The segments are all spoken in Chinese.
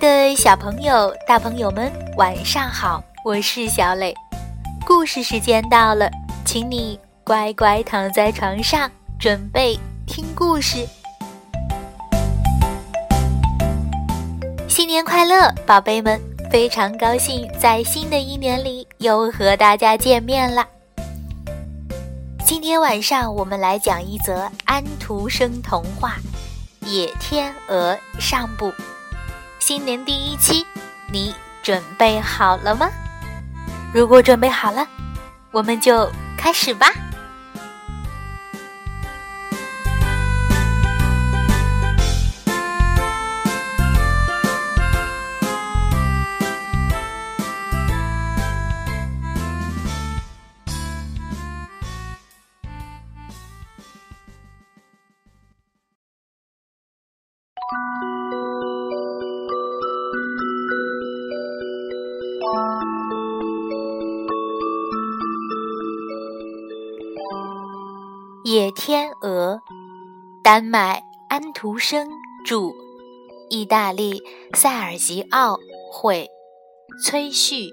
的小朋友、大朋友们，晚上好！我是小磊，故事时间到了，请你乖乖躺在床上，准备听故事。新年快乐，宝贝们！非常高兴在新的一年里又和大家见面了。今天晚上我们来讲一则安徒生童话《野天鹅》上部。新年第一期，你准备好了吗？如果准备好了，我们就开始吧。《丹麦安徒生著，意大利塞尔吉奥绘，崔旭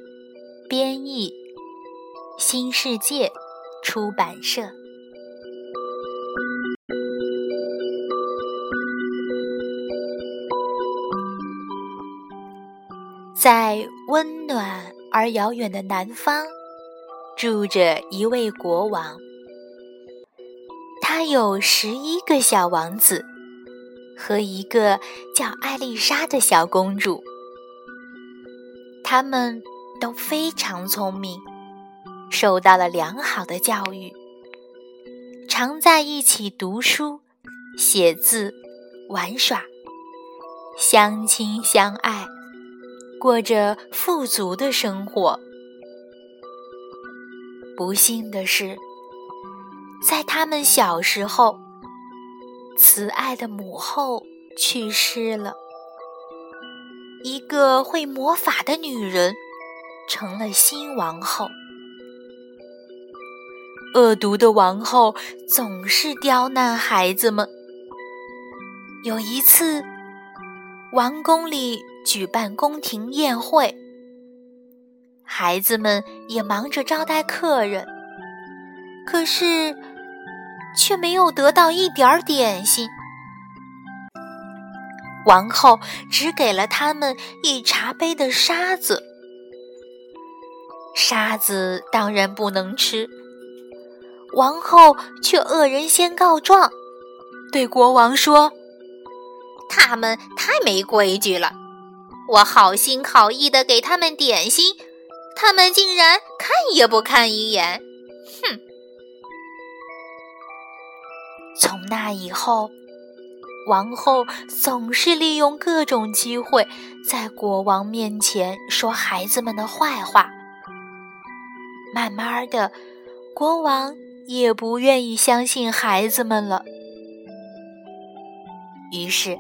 编译，新世界出版社。在温暖而遥远的南方，住着一位国王。他有十一个小王子和一个叫艾丽莎的小公主，他们都非常聪明，受到了良好的教育，常在一起读书、写字、玩耍，相亲相爱，过着富足的生活。不幸的是。在他们小时候，慈爱的母后去世了。一个会魔法的女人成了新王后。恶毒的王后总是刁难孩子们。有一次，王宫里举办宫廷宴会，孩子们也忙着招待客人，可是。却没有得到一点儿点心。王后只给了他们一茶杯的沙子，沙子当然不能吃。王后却恶人先告状，对国王说：“他们太没规矩了！我好心好意的给他们点心，他们竟然看也不看一眼。”哼！从那以后，王后总是利用各种机会在国王面前说孩子们的坏话。慢慢的，国王也不愿意相信孩子们了。于是，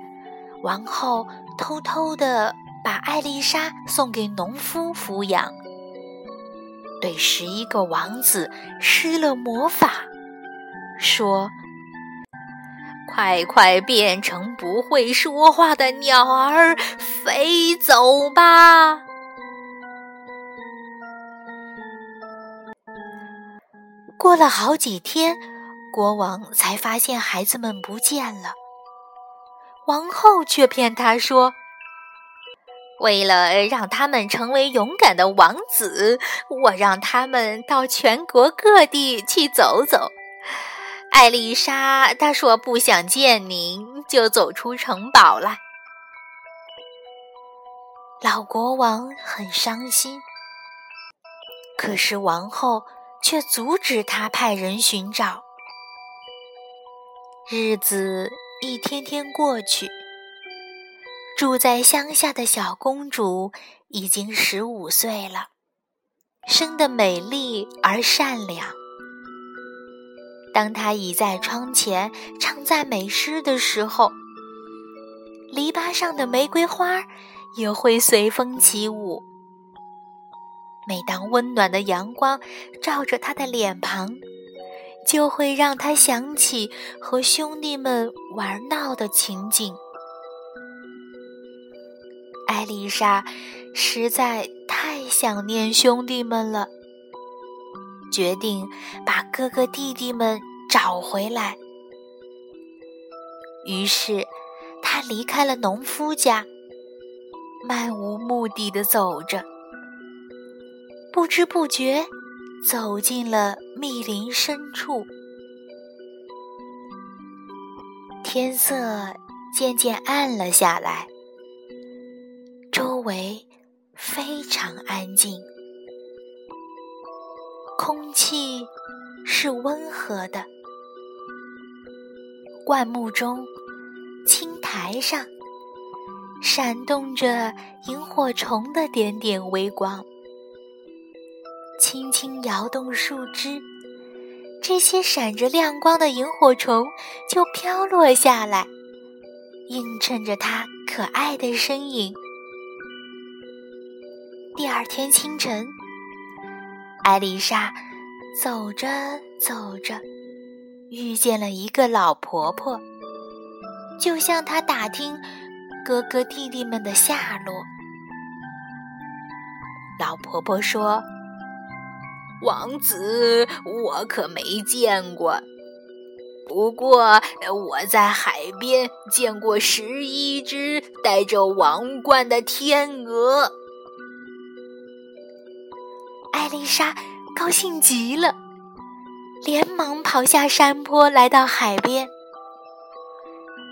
王后偷偷的把艾丽莎送给农夫抚养，对十一个王子施了魔法，说。快快变成不会说话的鸟儿，飞走吧！过了好几天，国王才发现孩子们不见了。王后却骗他说：“为了让他们成为勇敢的王子，我让他们到全国各地去走走。”艾丽莎，她说不想见您，就走出城堡了。老国王很伤心，可是王后却阻止他派人寻找。日子一天天过去，住在乡下的小公主已经十五岁了，生得美丽而善良。当他倚在窗前唱赞美诗的时候，篱笆上的玫瑰花也会随风起舞。每当温暖的阳光照着他的脸庞，就会让他想起和兄弟们玩闹的情景。艾丽莎实在太想念兄弟们了，决定把哥哥弟弟们找回来。于是，他离开了农夫家，漫无目的的走着，不知不觉走进了密林深处。天色渐渐暗了下来，周围非常安静，空气是温和的，灌木中。青苔上闪动着萤火虫的点点微光，轻轻摇动树枝，这些闪着亮光的萤火虫就飘落下来，映衬着它可爱的身影。第二天清晨，艾丽莎走着走着，遇见了一个老婆婆。就向她打听哥哥弟弟们的下落。老婆婆说：“王子我可没见过，不过我在海边见过十一只戴着王冠的天鹅。”艾丽莎高兴极了，连忙跑下山坡，来到海边。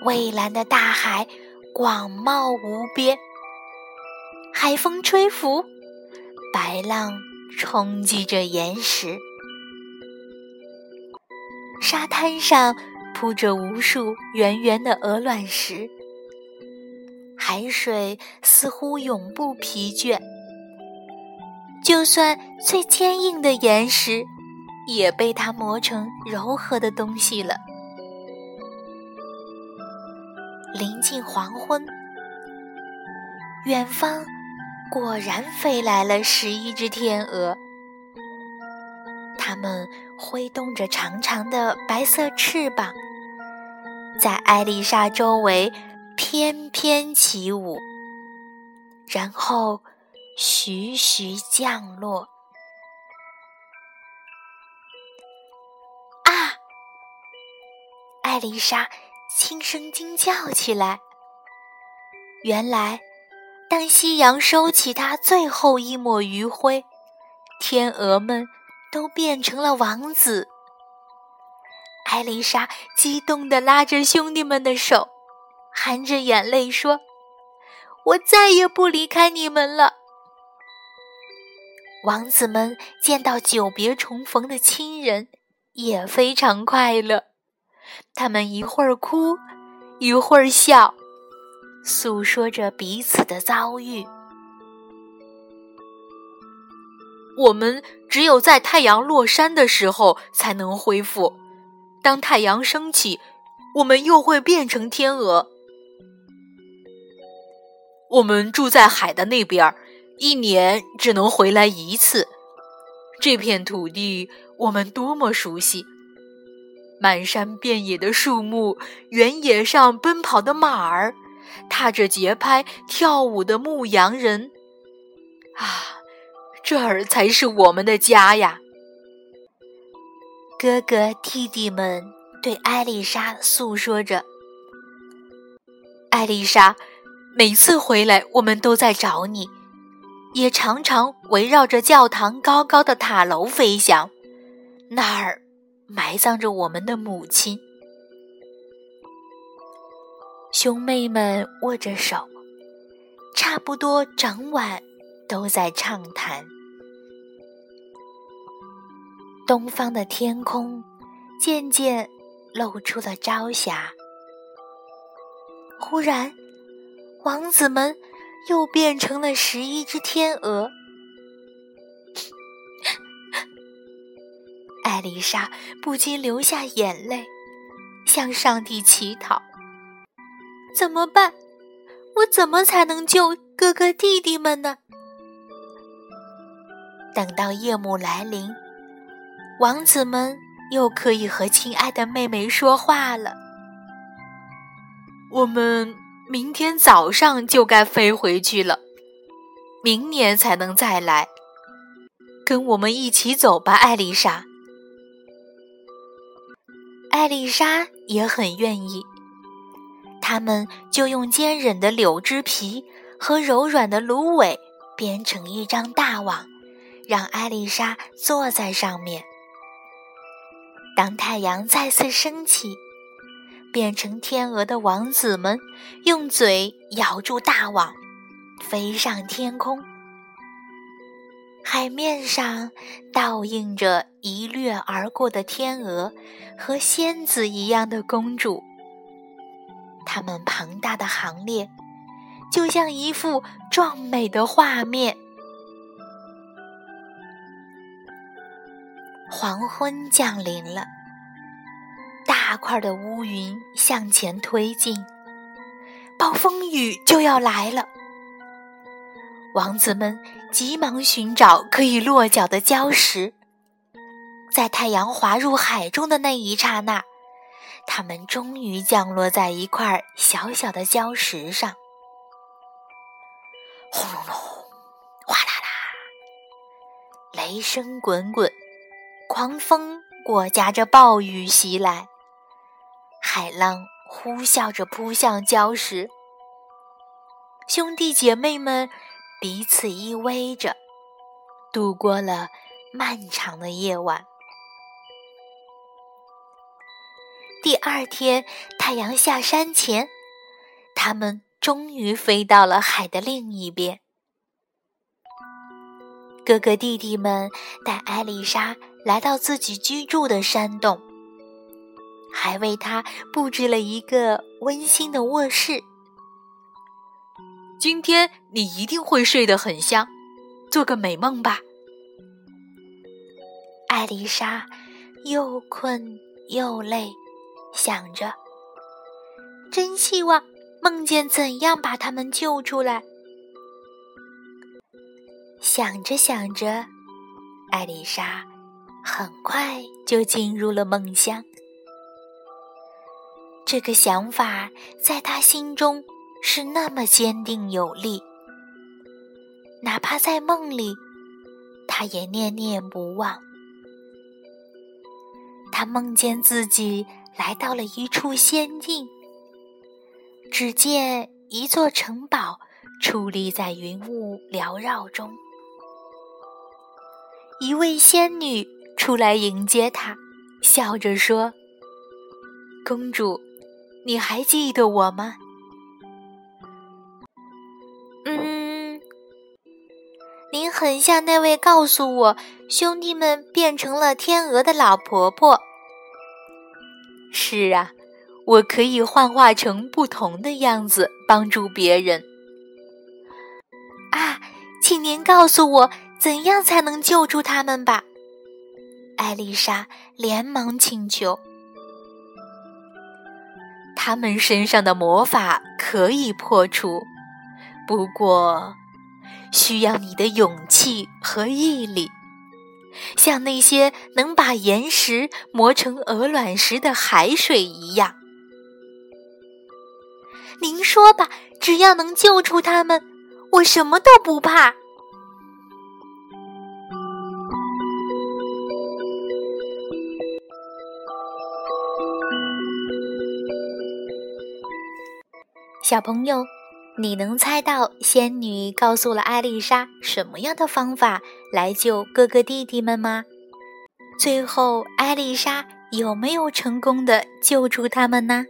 蔚蓝的大海广袤无边，海风吹拂，白浪冲击着岩石，沙滩上铺着无数圆圆的鹅卵石，海水似乎永不疲倦，就算最坚硬的岩石，也被它磨成柔和的东西了。临近黄昏，远方果然飞来了十一只天鹅。它们挥动着长长的白色翅膀，在艾丽莎周围翩翩起舞，然后徐徐降落。啊！艾丽莎。轻声惊叫起来。原来，当夕阳收起它最后一抹余晖，天鹅们都变成了王子。艾丽莎激动地拉着兄弟们的手，含着眼泪说：“我再也不离开你们了。”王子们见到久别重逢的亲人，也非常快乐。他们一会儿哭，一会儿笑，诉说着彼此的遭遇。我们只有在太阳落山的时候才能恢复，当太阳升起，我们又会变成天鹅。我们住在海的那边儿，一年只能回来一次。这片土地，我们多么熟悉！满山遍野的树木，原野上奔跑的马儿，踏着节拍跳舞的牧羊人，啊，这儿才是我们的家呀！哥哥弟弟们对艾丽莎诉说着。艾丽莎，每次回来我们都在找你，也常常围绕着教堂高高的塔楼飞翔，那儿。埋葬着我们的母亲，兄妹们握着手，差不多整晚都在畅谈。东方的天空渐渐露出了朝霞。忽然，王子们又变成了十一只天鹅。艾丽莎不禁流下眼泪，向上帝祈祷：“怎么办？我怎么才能救哥哥弟弟们呢？”等到夜幕来临，王子们又可以和亲爱的妹妹说话了。我们明天早上就该飞回去了。明年才能再来。跟我们一起走吧，艾丽莎。艾丽莎也很愿意。他们就用坚韧的柳枝皮和柔软的芦苇编成一张大网，让艾丽莎坐在上面。当太阳再次升起，变成天鹅的王子们用嘴咬住大网，飞上天空。海面上倒映着一掠而过的天鹅和仙子一样的公主。他们庞大的行列，就像一幅壮美的画面。黄昏降临了，大块的乌云向前推进，暴风雨就要来了。王子们急忙寻找可以落脚的礁石，在太阳滑入海中的那一刹那，他们终于降落在一块小小的礁石上。轰隆隆，哗啦啦，雷声滚滚。狂风裹挟着暴雨袭来，海浪呼啸着扑向礁石。兄弟姐妹们彼此依偎着，度过了漫长的夜晚。第二天太阳下山前，他们终于飞到了海的另一边。哥哥弟弟们带艾丽莎。来到自己居住的山洞，还为他布置了一个温馨的卧室。今天你一定会睡得很香，做个美梦吧。艾丽莎又困又累，想着，真希望梦见怎样把他们救出来。想着想着，艾丽莎。很快就进入了梦乡。这个想法在他心中是那么坚定有力，哪怕在梦里，他也念念不忘。他梦见自己来到了一处仙境，只见一座城堡矗立在云雾缭绕中，一位仙女。出来迎接他，笑着说：“公主，你还记得我吗？”“嗯，您很像那位告诉我兄弟们变成了天鹅的老婆婆。”“是啊，我可以幻化成不同的样子帮助别人。”“啊，请您告诉我怎样才能救助他们吧。”艾丽莎连忙请求：“他们身上的魔法可以破除，不过需要你的勇气和毅力，像那些能把岩石磨成鹅卵石的海水一样。”您说吧，只要能救出他们，我什么都不怕。小朋友，你能猜到仙女告诉了艾丽莎什么样的方法来救哥哥弟弟们吗？最后，艾丽莎有没有成功的救出他们呢？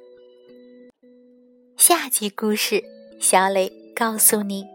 下集故事，小磊告诉你。